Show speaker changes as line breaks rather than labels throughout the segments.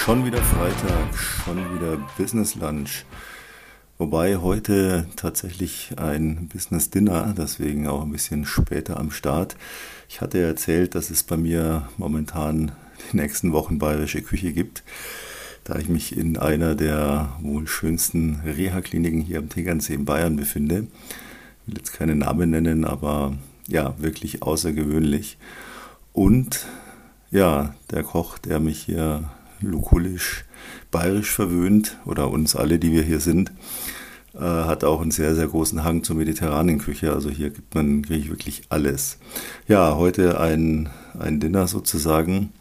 Schon wieder Freitag, schon wieder Business Lunch. Wobei heute tatsächlich ein Business Dinner, deswegen auch ein bisschen später am Start. Ich hatte erzählt, dass es bei mir momentan die nächsten Wochen bayerische Küche gibt, da ich mich in einer der wohl schönsten Reha-Kliniken hier am Tegernsee in Bayern befinde. Ich will jetzt keine Namen nennen, aber ja, wirklich außergewöhnlich. Und ja, der Koch, der mich hier lukulisch bayerisch verwöhnt oder uns alle, die wir hier sind, äh, hat auch einen sehr, sehr großen Hang zur mediterranen Küche. Also hier gibt man wirklich alles. Ja, heute ein, ein Dinner sozusagen.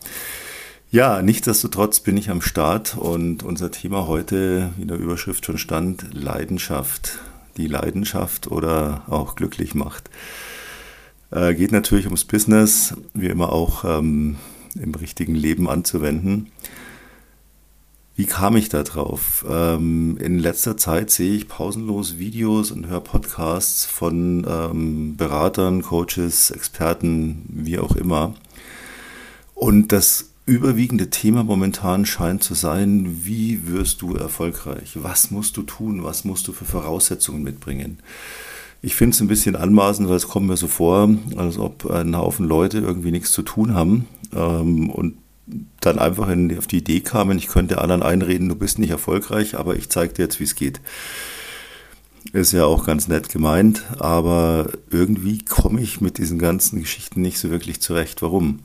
Ja, nichtsdestotrotz bin ich am Start und unser Thema heute, wie in der Überschrift schon stand, Leidenschaft. Die Leidenschaft oder auch glücklich macht. Äh, geht natürlich ums Business, wie immer auch ähm, im richtigen Leben anzuwenden. Wie kam ich da drauf? Ähm, in letzter Zeit sehe ich pausenlos Videos und höre Podcasts von ähm, Beratern, Coaches, Experten, wie auch immer. Und das überwiegende Thema momentan scheint zu sein, wie wirst du erfolgreich? Was musst du tun? Was musst du für Voraussetzungen mitbringen? Ich finde es ein bisschen anmaßend, weil es kommt mir so vor, als ob ein Haufen Leute irgendwie nichts zu tun haben ähm, und dann einfach in, auf die Idee kamen, ich könnte anderen einreden, du bist nicht erfolgreich, aber ich zeige dir jetzt, wie es geht. Ist ja auch ganz nett gemeint, aber irgendwie komme ich mit diesen ganzen Geschichten nicht so wirklich zurecht. Warum?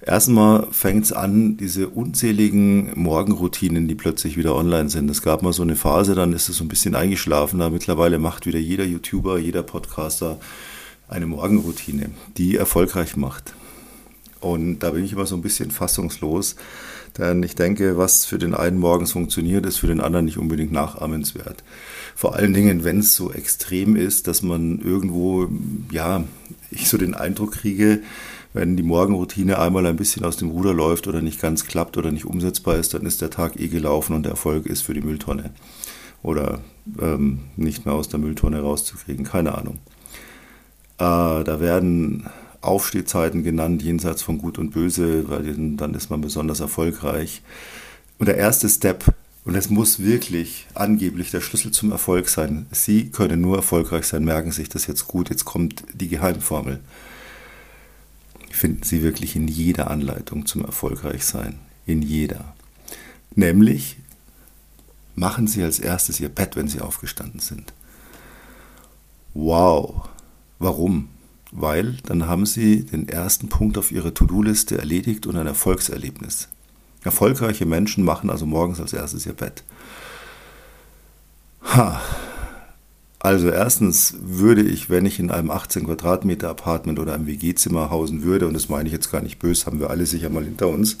Erstmal fängt es an, diese unzähligen Morgenroutinen, die plötzlich wieder online sind. Es gab mal so eine Phase, dann ist es so ein bisschen eingeschlafen. Da mittlerweile macht wieder jeder YouTuber, jeder Podcaster eine Morgenroutine, die erfolgreich macht. Und da bin ich immer so ein bisschen fassungslos, denn ich denke, was für den einen morgens funktioniert, ist für den anderen nicht unbedingt nachahmenswert. Vor allen Dingen, wenn es so extrem ist, dass man irgendwo, ja, ich so den Eindruck kriege, wenn die Morgenroutine einmal ein bisschen aus dem Ruder läuft oder nicht ganz klappt oder nicht umsetzbar ist, dann ist der Tag eh gelaufen und der Erfolg ist für die Mülltonne. Oder ähm, nicht mehr aus der Mülltonne rauszukriegen, keine Ahnung. Äh, da werden Aufstehzeiten genannt, jenseits von Gut und Böse, weil dann ist man besonders erfolgreich. Und der erste Step, und es muss wirklich angeblich der Schlüssel zum Erfolg sein. Sie können nur erfolgreich sein, merken sich das jetzt gut. Jetzt kommt die Geheimformel. Finden Sie wirklich in jeder Anleitung zum Erfolgreichsein. In jeder. Nämlich machen Sie als erstes Ihr Bett, wenn Sie aufgestanden sind. Wow. Warum? Weil dann haben Sie den ersten Punkt auf Ihrer To-Do-Liste erledigt und ein Erfolgserlebnis. Erfolgreiche Menschen machen also morgens als erstes ihr Bett. Ha. Also erstens würde ich, wenn ich in einem 18 Quadratmeter Apartment oder einem WG-Zimmer hausen würde, und das meine ich jetzt gar nicht böse, haben wir alle sicher mal hinter uns,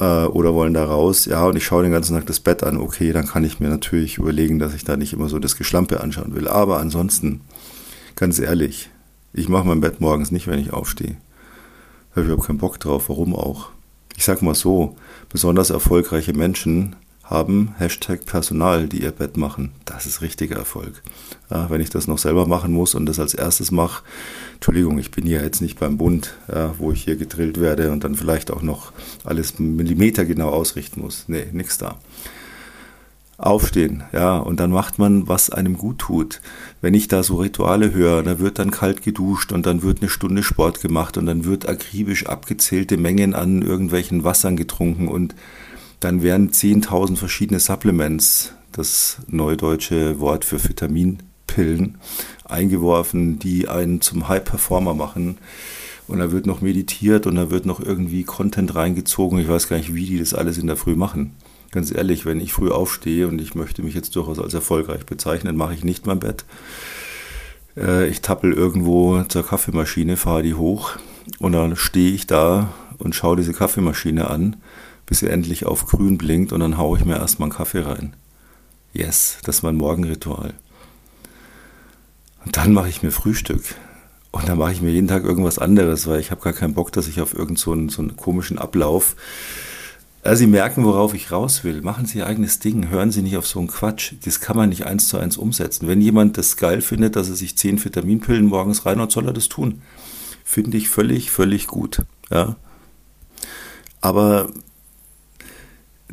äh, oder wollen da raus, ja, und ich schaue den ganzen Tag das Bett an, okay, dann kann ich mir natürlich überlegen, dass ich da nicht immer so das Geschlampe anschauen will. Aber ansonsten, ganz ehrlich, ich mache mein Bett morgens nicht, wenn ich aufstehe. Ich habe keinen Bock drauf, warum auch. Ich sage mal so, besonders erfolgreiche Menschen haben Hashtag Personal, die ihr Bett machen. Das ist richtiger Erfolg. Ja, wenn ich das noch selber machen muss und das als erstes mache, Entschuldigung, ich bin ja jetzt nicht beim Bund, ja, wo ich hier gedrillt werde und dann vielleicht auch noch alles millimetergenau ausrichten muss. Nee, nix da aufstehen, ja, und dann macht man, was einem gut tut. Wenn ich da so Rituale höre, da wird dann kalt geduscht und dann wird eine Stunde Sport gemacht und dann wird akribisch abgezählte Mengen an irgendwelchen Wassern getrunken und dann werden 10.000 verschiedene Supplements, das neudeutsche Wort für Vitaminpillen, eingeworfen, die einen zum High Performer machen. Und da wird noch meditiert und da wird noch irgendwie Content reingezogen. Ich weiß gar nicht, wie die das alles in der Früh machen. Ganz ehrlich, wenn ich früh aufstehe und ich möchte mich jetzt durchaus als erfolgreich bezeichnen, mache ich nicht mein Bett. Äh, ich tappel irgendwo zur Kaffeemaschine, fahre die hoch und dann stehe ich da und schaue diese Kaffeemaschine an, bis sie endlich auf grün blinkt und dann haue ich mir erstmal einen Kaffee rein. Yes, das ist mein Morgenritual. Und dann mache ich mir Frühstück. Und dann mache ich mir jeden Tag irgendwas anderes, weil ich habe gar keinen Bock, dass ich auf irgendeinen so so einen komischen Ablauf Sie merken, worauf ich raus will. Machen Sie Ihr eigenes Ding. Hören Sie nicht auf so einen Quatsch. Das kann man nicht eins zu eins umsetzen. Wenn jemand das geil findet, dass er sich zehn Vitaminpillen morgens reinhaut, soll er das tun. Finde ich völlig, völlig gut. Ja. Aber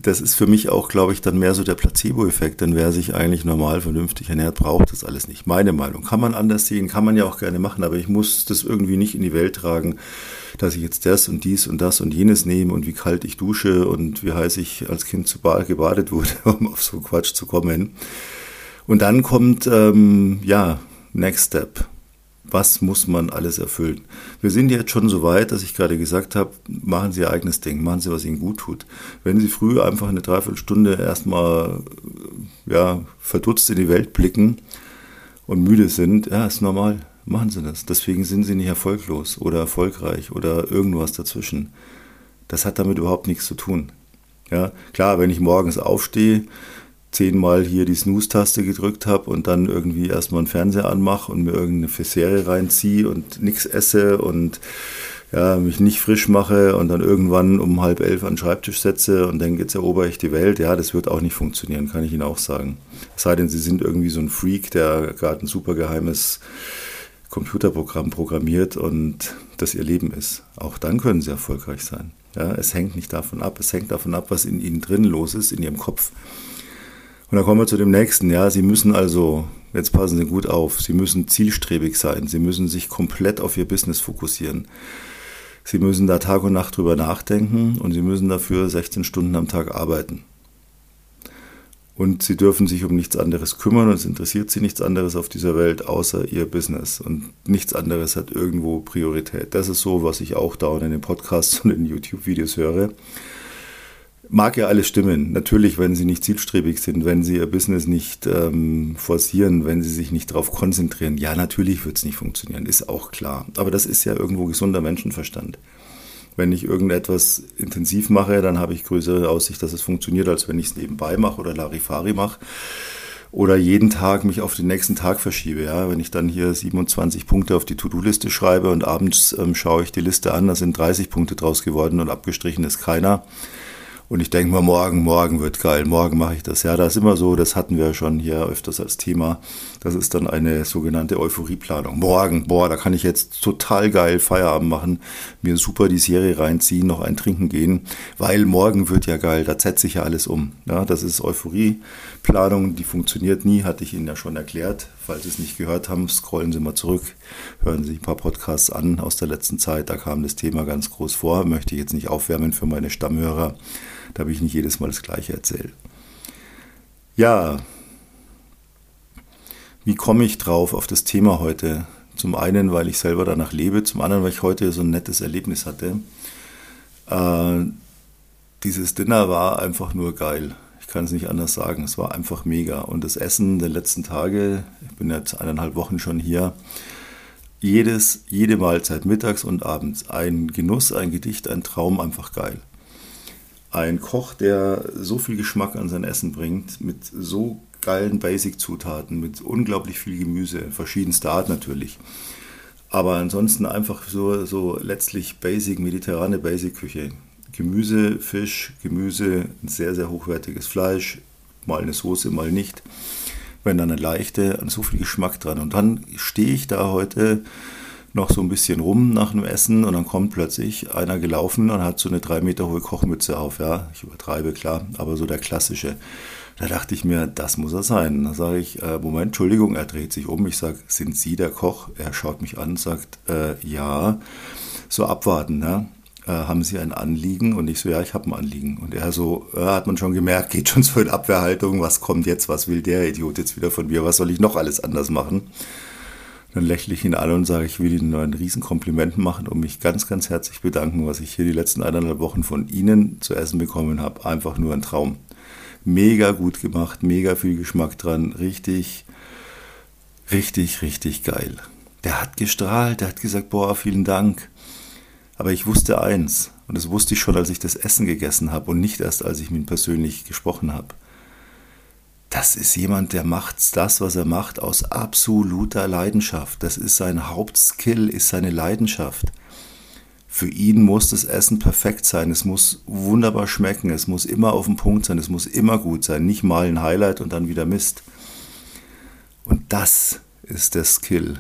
das ist für mich auch, glaube ich, dann mehr so der Placebo-Effekt, denn wer sich eigentlich normal, vernünftig ernährt, braucht das alles nicht. Meine Meinung. Kann man anders sehen, kann man ja auch gerne machen, aber ich muss das irgendwie nicht in die Welt tragen, dass ich jetzt das und dies und das und jenes nehme und wie kalt ich dusche und wie heiß ich als Kind zu Bad gebadet wurde, um auf so Quatsch zu kommen. Und dann kommt, ähm, ja, Next Step was muss man alles erfüllen. Wir sind jetzt schon so weit, dass ich gerade gesagt habe, machen Sie Ihr eigenes Ding, machen Sie, was Ihnen gut tut. Wenn Sie früh einfach eine Dreiviertelstunde erstmal ja, verdutzt in die Welt blicken und müde sind, ja, ist normal, machen Sie das. Deswegen sind Sie nicht erfolglos oder erfolgreich oder irgendwas dazwischen. Das hat damit überhaupt nichts zu tun. Ja, klar, wenn ich morgens aufstehe, zehnmal hier die Snooze-Taste gedrückt habe und dann irgendwie erstmal einen Fernseher anmache und mir irgendeine Serie reinziehe und nichts esse und ja, mich nicht frisch mache und dann irgendwann um halb elf an den Schreibtisch setze und denke, jetzt erober ich die Welt, ja, das wird auch nicht funktionieren, kann ich Ihnen auch sagen. Es sei denn, Sie sind irgendwie so ein Freak, der gerade ein super geheimes Computerprogramm programmiert und das Ihr Leben ist. Auch dann können Sie erfolgreich sein. Ja, es hängt nicht davon ab, es hängt davon ab, was in Ihnen drin los ist, in Ihrem Kopf. Und dann kommen wir zu dem nächsten. Ja, Sie müssen also, jetzt passen Sie gut auf, Sie müssen zielstrebig sein. Sie müssen sich komplett auf Ihr Business fokussieren. Sie müssen da Tag und Nacht drüber nachdenken und Sie müssen dafür 16 Stunden am Tag arbeiten. Und Sie dürfen sich um nichts anderes kümmern und es interessiert Sie nichts anderes auf dieser Welt außer Ihr Business. Und nichts anderes hat irgendwo Priorität. Das ist so, was ich auch dauernd in den Podcasts und in YouTube-Videos höre. Mag ja alles stimmen. Natürlich, wenn Sie nicht zielstrebig sind, wenn Sie Ihr Business nicht ähm, forcieren, wenn Sie sich nicht darauf konzentrieren. Ja, natürlich wird es nicht funktionieren, ist auch klar. Aber das ist ja irgendwo gesunder Menschenverstand. Wenn ich irgendetwas intensiv mache, dann habe ich größere Aussicht, dass es funktioniert, als wenn ich es nebenbei mache oder Larifari mache oder jeden Tag mich auf den nächsten Tag verschiebe. Ja? Wenn ich dann hier 27 Punkte auf die To-Do-Liste schreibe und abends ähm, schaue ich die Liste an, da sind 30 Punkte draus geworden und abgestrichen ist keiner und ich denke mal, morgen, morgen wird geil, morgen mache ich das. Ja, das ist immer so, das hatten wir schon hier öfters als Thema. Das ist dann eine sogenannte Euphorieplanung. Morgen, boah, da kann ich jetzt total geil Feierabend machen, mir super die Serie reinziehen, noch ein Trinken gehen, weil morgen wird ja geil, da setze ich ja alles um. Ja, das ist Euphorieplanung, die funktioniert nie, hatte ich Ihnen ja schon erklärt. Falls Sie es nicht gehört haben, scrollen Sie mal zurück, hören Sie ein paar Podcasts an aus der letzten Zeit, da kam das Thema ganz groß vor, möchte ich jetzt nicht aufwärmen für meine Stammhörer damit ich nicht jedes Mal das Gleiche erzähle. Ja, wie komme ich drauf auf das Thema heute? Zum einen, weil ich selber danach lebe, zum anderen, weil ich heute so ein nettes Erlebnis hatte. Äh, dieses Dinner war einfach nur geil. Ich kann es nicht anders sagen. Es war einfach mega. Und das Essen der letzten Tage, ich bin jetzt eineinhalb Wochen schon hier, jedes, jede Mahlzeit, mittags und abends, ein Genuss, ein Gedicht, ein Traum, einfach geil ein Koch, der so viel Geschmack an sein Essen bringt, mit so geilen Basic-Zutaten, mit unglaublich viel Gemüse, verschiedenster Art natürlich. Aber ansonsten einfach so, so letztlich Basic, mediterrane Basic-Küche. Gemüse, Fisch, Gemüse, ein sehr, sehr hochwertiges Fleisch, mal eine Soße, mal nicht. Wenn dann eine leichte, so viel Geschmack dran. Und dann stehe ich da heute noch so ein bisschen rum nach dem Essen und dann kommt plötzlich einer gelaufen und hat so eine drei Meter hohe Kochmütze auf. Ja, ich übertreibe, klar, aber so der klassische. Da dachte ich mir, das muss er sein. Da sage ich, äh, Moment, Entschuldigung, er dreht sich um. Ich sage, sind Sie der Koch? Er schaut mich an, sagt, äh, ja. So abwarten, ne? Äh, haben Sie ein Anliegen? Und ich so, ja, ich habe ein Anliegen. Und er so, äh, hat man schon gemerkt, geht schon so in Abwehrhaltung, was kommt jetzt, was will der Idiot jetzt wieder von mir, was soll ich noch alles anders machen? Dann lächle ich ihn an und sage, ich will Ihnen nur ein Riesenkompliment machen und mich ganz, ganz herzlich bedanken, was ich hier die letzten eineinhalb Wochen von Ihnen zu essen bekommen habe. Einfach nur ein Traum. Mega gut gemacht, mega viel Geschmack dran, richtig, richtig, richtig geil. Der hat gestrahlt, der hat gesagt, boah, vielen Dank. Aber ich wusste eins, und das wusste ich schon, als ich das Essen gegessen habe und nicht erst, als ich mit ihm persönlich gesprochen habe das ist jemand, der macht das, was er macht, aus absoluter Leidenschaft. Das ist sein Hauptskill, ist seine Leidenschaft. Für ihn muss das Essen perfekt sein, es muss wunderbar schmecken, es muss immer auf dem Punkt sein, es muss immer gut sein, nicht mal ein Highlight und dann wieder Mist. Und das ist der Skill,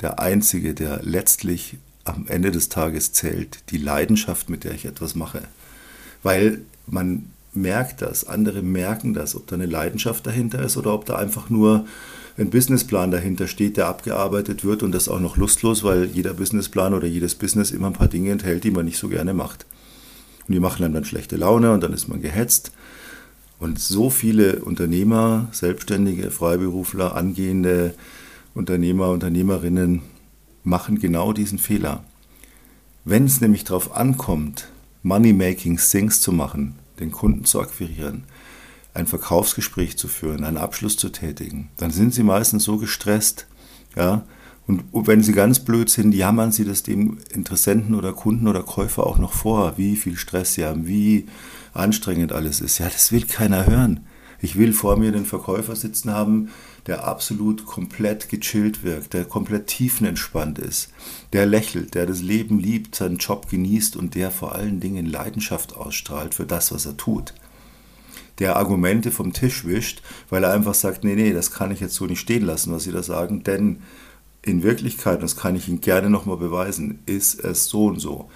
der einzige, der letztlich am Ende des Tages zählt, die Leidenschaft, mit der ich etwas mache. Weil man merkt das, andere merken das, ob da eine Leidenschaft dahinter ist oder ob da einfach nur ein Businessplan dahinter steht, der abgearbeitet wird und das auch noch lustlos, weil jeder Businessplan oder jedes Business immer ein paar Dinge enthält, die man nicht so gerne macht. Und die machen einem dann schlechte Laune und dann ist man gehetzt. Und so viele Unternehmer, Selbstständige, Freiberufler, angehende Unternehmer, Unternehmerinnen machen genau diesen Fehler. Wenn es nämlich darauf ankommt, Money-Making Things zu machen, den Kunden zu akquirieren, ein Verkaufsgespräch zu führen, einen Abschluss zu tätigen, dann sind sie meistens so gestresst, ja, und wenn sie ganz blöd sind, jammern sie das dem Interessenten oder Kunden oder Käufer auch noch vor, wie viel Stress sie haben, wie anstrengend alles ist. Ja, das will keiner hören. Ich will vor mir den Verkäufer sitzen haben, der absolut komplett gechillt wirkt, der komplett tiefenentspannt ist, der lächelt, der das Leben liebt, seinen Job genießt und der vor allen Dingen Leidenschaft ausstrahlt für das, was er tut. Der Argumente vom Tisch wischt, weil er einfach sagt, nee, nee, das kann ich jetzt so nicht stehen lassen, was Sie da sagen, denn in Wirklichkeit, das kann ich Ihnen gerne nochmal beweisen, ist es so und so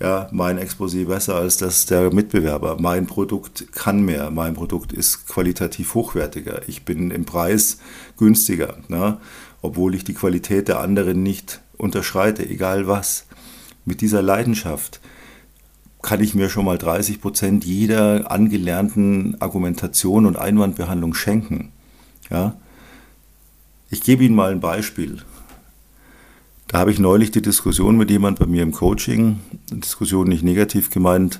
ja, mein Exposé besser als das der Mitbewerber. Mein Produkt kann mehr, mein Produkt ist qualitativ hochwertiger. Ich bin im Preis günstiger, ne? obwohl ich die Qualität der anderen nicht unterschreite, egal was. Mit dieser Leidenschaft kann ich mir schon mal 30 Prozent jeder angelernten Argumentation und Einwandbehandlung schenken. Ja? Ich gebe Ihnen mal ein Beispiel. Da habe ich neulich die Diskussion mit jemand bei mir im Coaching, Diskussion nicht negativ gemeint.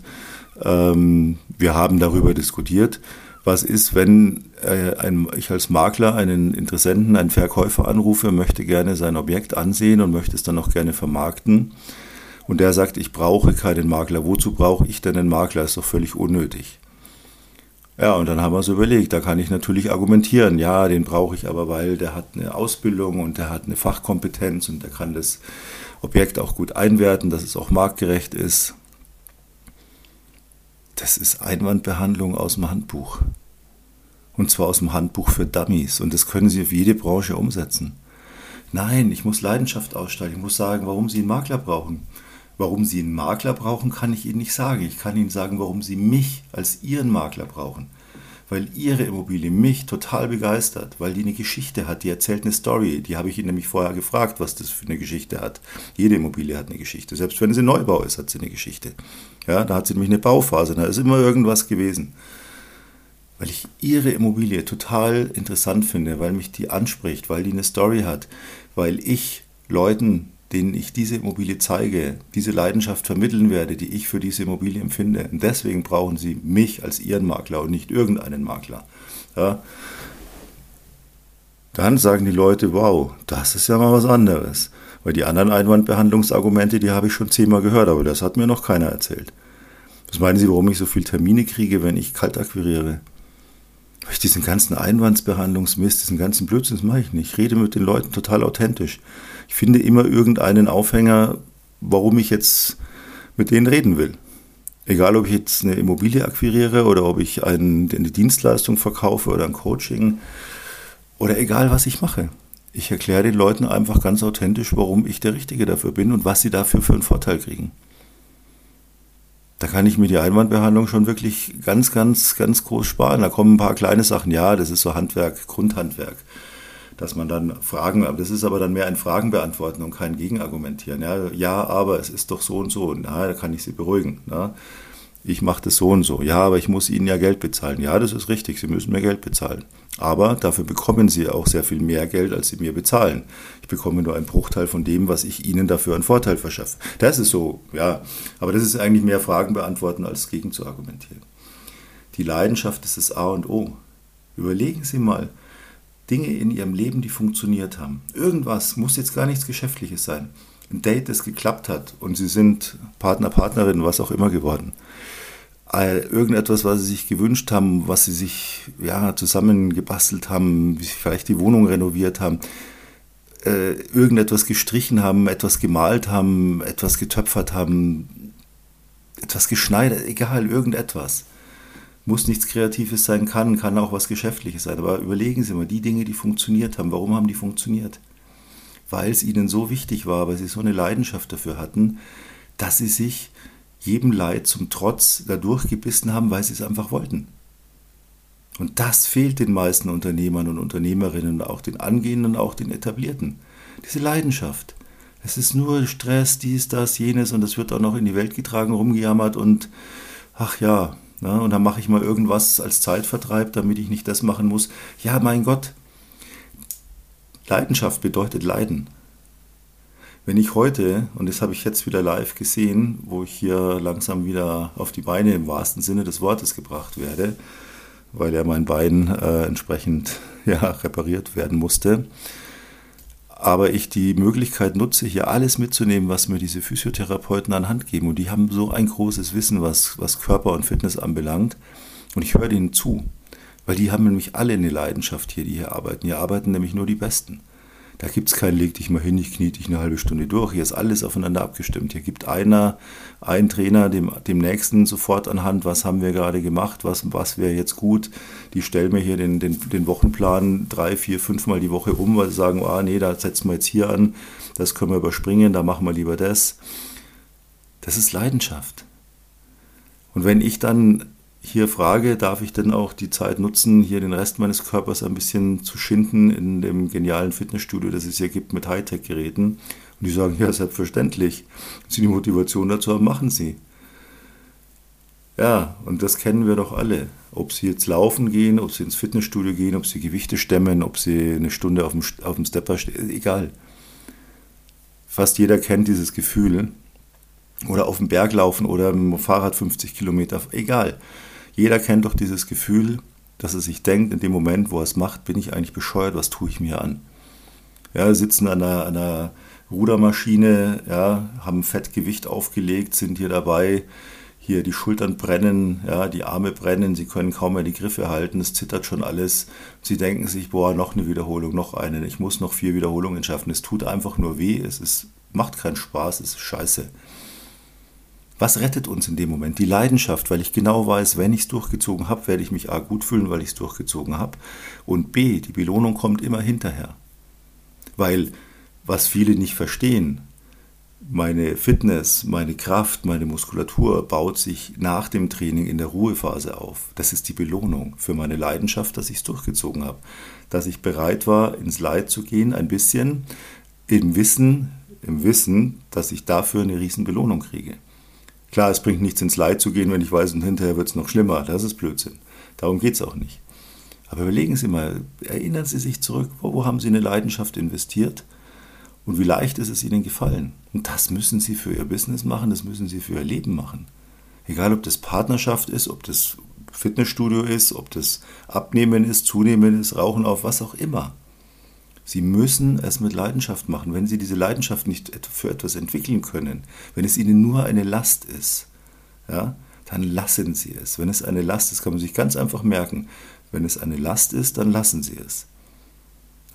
Ähm, wir haben darüber diskutiert, was ist, wenn äh, ein, ich als Makler einen Interessenten, einen Verkäufer anrufe, möchte gerne sein Objekt ansehen und möchte es dann auch gerne vermarkten. Und der sagt, ich brauche keinen Makler. Wozu brauche ich denn einen Makler? Ist doch völlig unnötig. Ja, und dann haben wir uns überlegt, da kann ich natürlich argumentieren, ja, den brauche ich aber, weil der hat eine Ausbildung und der hat eine Fachkompetenz und der kann das Objekt auch gut einwerten, dass es auch marktgerecht ist. Das ist Einwandbehandlung aus dem Handbuch. Und zwar aus dem Handbuch für Dummies. Und das können Sie auf jede Branche umsetzen. Nein, ich muss Leidenschaft ausstrahlen. Ich muss sagen, warum Sie einen Makler brauchen. Warum Sie einen Makler brauchen, kann ich Ihnen nicht sagen. Ich kann Ihnen sagen, warum Sie mich als Ihren Makler brauchen. Weil Ihre Immobilie mich total begeistert, weil die eine Geschichte hat, die erzählt eine Story. Die habe ich Ihnen nämlich vorher gefragt, was das für eine Geschichte hat. Jede Immobilie hat eine Geschichte. Selbst wenn sie Neubau ist, hat sie eine Geschichte. Ja, da hat sie nämlich eine Bauphase, da ist immer irgendwas gewesen. Weil ich Ihre Immobilie total interessant finde, weil mich die anspricht, weil die eine Story hat, weil ich Leuten denen ich diese Immobilie zeige, diese Leidenschaft vermitteln werde, die ich für diese Immobilie empfinde. Und deswegen brauchen sie mich als ihren Makler und nicht irgendeinen Makler. Ja. Dann sagen die Leute, wow, das ist ja mal was anderes. Weil die anderen Einwandbehandlungsargumente, die habe ich schon zehnmal gehört, aber das hat mir noch keiner erzählt. Was meinen Sie, warum ich so viele Termine kriege, wenn ich kalt akquiriere? Ich diesen ganzen Einwandsbehandlungsmist, diesen ganzen Blödsinn, das mache ich nicht. Ich rede mit den Leuten total authentisch ich finde immer irgendeinen Aufhänger, warum ich jetzt mit denen reden will. Egal, ob ich jetzt eine Immobilie akquiriere oder ob ich eine Dienstleistung verkaufe oder ein Coaching oder egal, was ich mache. Ich erkläre den Leuten einfach ganz authentisch, warum ich der Richtige dafür bin und was sie dafür für einen Vorteil kriegen. Da kann ich mir die Einwandbehandlung schon wirklich ganz, ganz, ganz groß sparen. Da kommen ein paar kleine Sachen. Ja, das ist so Handwerk, Grundhandwerk dass man dann Fragen, das ist aber dann mehr ein Fragen beantworten und kein Gegenargumentieren. Ja, ja aber es ist doch so und so. Na, da kann ich Sie beruhigen. Na. Ich mache das so und so. Ja, aber ich muss Ihnen ja Geld bezahlen. Ja, das ist richtig. Sie müssen mir Geld bezahlen. Aber dafür bekommen Sie auch sehr viel mehr Geld, als Sie mir bezahlen. Ich bekomme nur einen Bruchteil von dem, was ich Ihnen dafür einen Vorteil verschaffe. Das ist so, ja. Aber das ist eigentlich mehr Fragen beantworten, als gegen zu argumentieren. Die Leidenschaft ist das A und O. Überlegen Sie mal, Dinge in ihrem Leben, die funktioniert haben. Irgendwas, muss jetzt gar nichts Geschäftliches sein. Ein Date, das geklappt hat und sie sind Partner, Partnerin, was auch immer geworden. Irgendetwas, was sie sich gewünscht haben, was sie sich ja, zusammengebastelt haben, wie sie vielleicht die Wohnung renoviert haben, äh, irgendetwas gestrichen haben, etwas gemalt haben, etwas getöpfert haben, etwas geschneidert, egal, irgendetwas muss nichts Kreatives sein, kann, kann auch was Geschäftliches sein. Aber überlegen Sie mal, die Dinge, die funktioniert haben, warum haben die funktioniert? Weil es ihnen so wichtig war, weil sie so eine Leidenschaft dafür hatten, dass sie sich jedem Leid zum Trotz da durchgebissen haben, weil sie es einfach wollten. Und das fehlt den meisten Unternehmern und Unternehmerinnen, auch den Angehenden, auch den Etablierten. Diese Leidenschaft. Es ist nur Stress, dies, das, jenes und es wird auch noch in die Welt getragen, rumgejammert und ach ja, na, und dann mache ich mal irgendwas als Zeitvertreib, damit ich nicht das machen muss. Ja, mein Gott, Leidenschaft bedeutet Leiden. Wenn ich heute, und das habe ich jetzt wieder live gesehen, wo ich hier langsam wieder auf die Beine im wahrsten Sinne des Wortes gebracht werde, weil ja mein Bein äh, entsprechend ja, repariert werden musste. Aber ich die Möglichkeit nutze, hier alles mitzunehmen, was mir diese Physiotherapeuten an Hand geben. Und die haben so ein großes Wissen, was, was Körper und Fitness anbelangt. Und ich höre denen zu, weil die haben nämlich alle eine Leidenschaft hier, die hier arbeiten. Hier arbeiten nämlich nur die Besten. Da gibt es kein Leg dich mal hin, ich knie dich eine halbe Stunde durch. Hier ist alles aufeinander abgestimmt. Hier gibt einer, ein Trainer dem, dem nächsten sofort anhand, was haben wir gerade gemacht, was, was wäre jetzt gut. Die stellen mir hier den, den, den Wochenplan drei, vier, fünfmal die Woche um, weil sie sagen, ah nee, da setzen wir jetzt hier an, das können wir überspringen, da machen wir lieber das. Das ist Leidenschaft. Und wenn ich dann hier frage, darf ich denn auch die Zeit nutzen, hier den Rest meines Körpers ein bisschen zu schinden in dem genialen Fitnessstudio, das es hier gibt mit Hightech-Geräten? Und die sagen, ja, selbstverständlich. Wenn Sie die Motivation dazu haben, machen Sie. Ja, und das kennen wir doch alle. Ob Sie jetzt laufen gehen, ob Sie ins Fitnessstudio gehen, ob Sie Gewichte stemmen, ob Sie eine Stunde auf dem, auf dem Stepper stehen, egal. Fast jeder kennt dieses Gefühl. Oder auf dem Berg laufen oder mit dem Fahrrad 50 Kilometer, egal. Jeder kennt doch dieses Gefühl, dass er sich denkt, in dem Moment, wo er es macht, bin ich eigentlich bescheuert, was tue ich mir an? Ja, sitzen an einer, einer Rudermaschine, ja, haben Fettgewicht aufgelegt, sind hier dabei, hier die Schultern brennen, ja, die Arme brennen, sie können kaum mehr die Griffe halten, es zittert schon alles. Sie denken sich, boah, noch eine Wiederholung, noch eine, ich muss noch vier Wiederholungen schaffen. Es tut einfach nur weh, es ist, macht keinen Spaß, es ist scheiße. Was rettet uns in dem Moment? Die Leidenschaft, weil ich genau weiß, wenn ich es durchgezogen habe, werde ich mich A gut fühlen, weil ich es durchgezogen habe. Und B, die Belohnung kommt immer hinterher. Weil, was viele nicht verstehen, meine Fitness, meine Kraft, meine Muskulatur baut sich nach dem Training in der Ruhephase auf. Das ist die Belohnung für meine Leidenschaft, dass ich es durchgezogen habe. Dass ich bereit war, ins Leid zu gehen, ein bisschen, im Wissen, im Wissen, dass ich dafür eine riesen Belohnung kriege. Klar, es bringt nichts ins Leid zu gehen, wenn ich weiß, und hinterher wird es noch schlimmer. Das ist Blödsinn. Darum geht es auch nicht. Aber überlegen Sie mal, erinnern Sie sich zurück, wo, wo haben Sie eine Leidenschaft investiert und wie leicht ist es Ihnen gefallen? Und das müssen Sie für Ihr Business machen, das müssen Sie für Ihr Leben machen. Egal, ob das Partnerschaft ist, ob das Fitnessstudio ist, ob das Abnehmen ist, Zunehmen ist, Rauchen auf, was auch immer. Sie müssen es mit Leidenschaft machen. Wenn Sie diese Leidenschaft nicht für etwas entwickeln können, wenn es Ihnen nur eine Last ist, ja, dann lassen Sie es. Wenn es eine Last ist, kann man sich ganz einfach merken. Wenn es eine Last ist, dann lassen Sie es.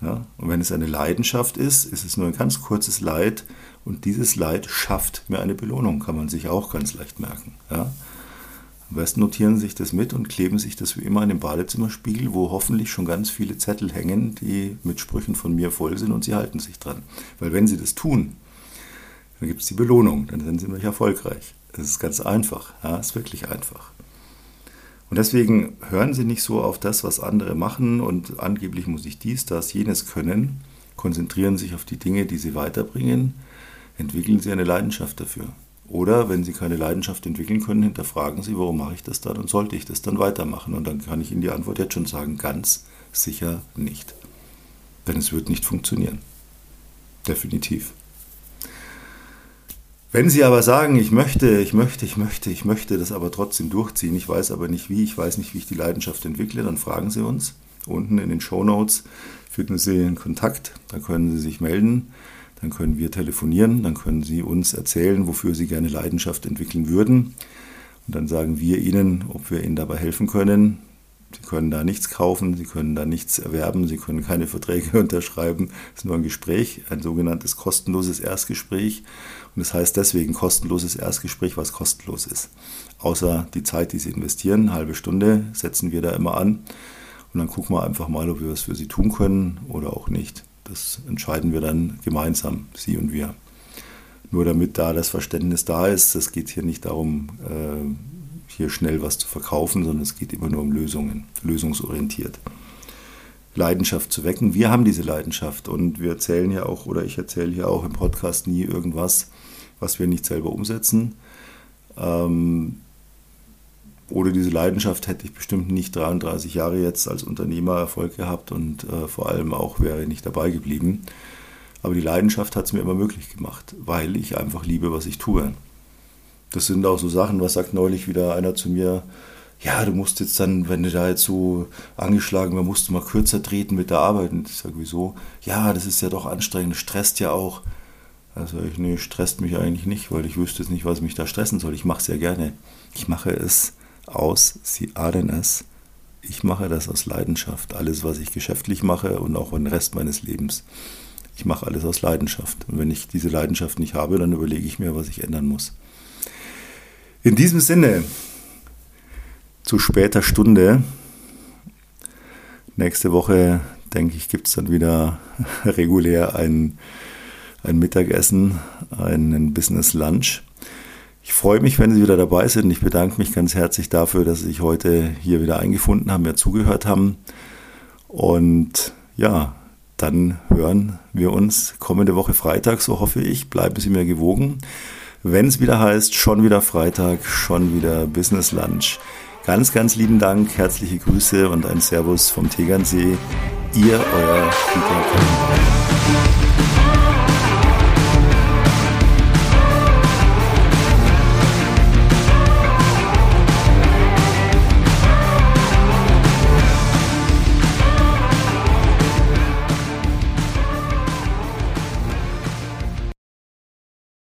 Ja, und wenn es eine Leidenschaft ist, ist es nur ein ganz kurzes Leid und dieses Leid schafft mir eine Belohnung, kann man sich auch ganz leicht merken. Ja. Am besten notieren Sie sich das mit und kleben sich das wie immer in den Badezimmerspiegel, wo hoffentlich schon ganz viele Zettel hängen, die mit Sprüchen von mir voll sind und Sie halten sich dran. Weil wenn Sie das tun, dann gibt es die Belohnung, dann sind Sie nämlich erfolgreich. Das ist ganz einfach, ja, ist wirklich einfach. Und deswegen hören Sie nicht so auf das, was andere machen und angeblich muss ich dies, das, jenes können. Konzentrieren Sie sich auf die Dinge, die Sie weiterbringen. Entwickeln Sie eine Leidenschaft dafür. Oder wenn Sie keine Leidenschaft entwickeln können, hinterfragen Sie, warum mache ich das dann und sollte ich das dann weitermachen? Und dann kann ich Ihnen die Antwort jetzt schon sagen, ganz sicher nicht. Denn es wird nicht funktionieren. Definitiv. Wenn Sie aber sagen, ich möchte, ich möchte, ich möchte, ich möchte das aber trotzdem durchziehen, ich weiß aber nicht wie, ich weiß nicht, wie ich die Leidenschaft entwickle, dann fragen Sie uns. Unten in den Show Notes finden Sie einen Kontakt, da können Sie sich melden. Dann können wir telefonieren, dann können Sie uns erzählen, wofür Sie gerne Leidenschaft entwickeln würden. Und dann sagen wir Ihnen, ob wir Ihnen dabei helfen können. Sie können da nichts kaufen, Sie können da nichts erwerben, Sie können keine Verträge unterschreiben. Es ist nur ein Gespräch, ein sogenanntes kostenloses Erstgespräch. Und das heißt deswegen kostenloses Erstgespräch, was kostenlos ist. Außer die Zeit, die Sie investieren, eine halbe Stunde setzen wir da immer an. Und dann gucken wir einfach mal, ob wir was für Sie tun können oder auch nicht. Das entscheiden wir dann gemeinsam, Sie und wir. Nur damit da das Verständnis da ist, es geht hier nicht darum, äh, hier schnell was zu verkaufen, sondern es geht immer nur um Lösungen, lösungsorientiert. Leidenschaft zu wecken. Wir haben diese Leidenschaft und wir erzählen ja auch, oder ich erzähle hier auch im Podcast nie irgendwas, was wir nicht selber umsetzen. Ähm, ohne diese Leidenschaft hätte ich bestimmt nicht 33 Jahre jetzt als Unternehmer Erfolg gehabt und äh, vor allem auch wäre ich nicht dabei geblieben. Aber die Leidenschaft hat es mir immer möglich gemacht, weil ich einfach liebe, was ich tue. Das sind auch so Sachen, was sagt neulich wieder einer zu mir, ja, du musst jetzt dann, wenn du da jetzt so angeschlagen war, musst du mal kürzer treten mit der Arbeit. Und ich sage, wieso? Ja, das ist ja doch anstrengend, stresst ja auch. Also ich, nee, stresst mich eigentlich nicht, weil ich wüsste jetzt nicht, was mich da stressen soll. Ich mache es ja gerne. Ich mache es aus, Sie ahnen es. Ich mache das aus Leidenschaft. Alles, was ich geschäftlich mache und auch den Rest meines Lebens. Ich mache alles aus Leidenschaft. Und wenn ich diese Leidenschaft nicht habe, dann überlege ich mir, was ich ändern muss. In diesem Sinne, zu später Stunde. Nächste Woche, denke ich, gibt es dann wieder regulär ein, ein Mittagessen, einen Business Lunch. Ich freue mich, wenn Sie wieder dabei sind. Ich bedanke mich ganz herzlich dafür, dass Sie sich heute hier wieder eingefunden haben, mir zugehört haben. Und ja, dann hören wir uns kommende Woche Freitag, so hoffe ich. Bleiben Sie mir gewogen. Wenn es wieder heißt, schon wieder Freitag, schon wieder Business Lunch. Ganz, ganz lieben Dank, herzliche Grüße und ein Servus vom Tegernsee. Ihr, euer Peter Köln.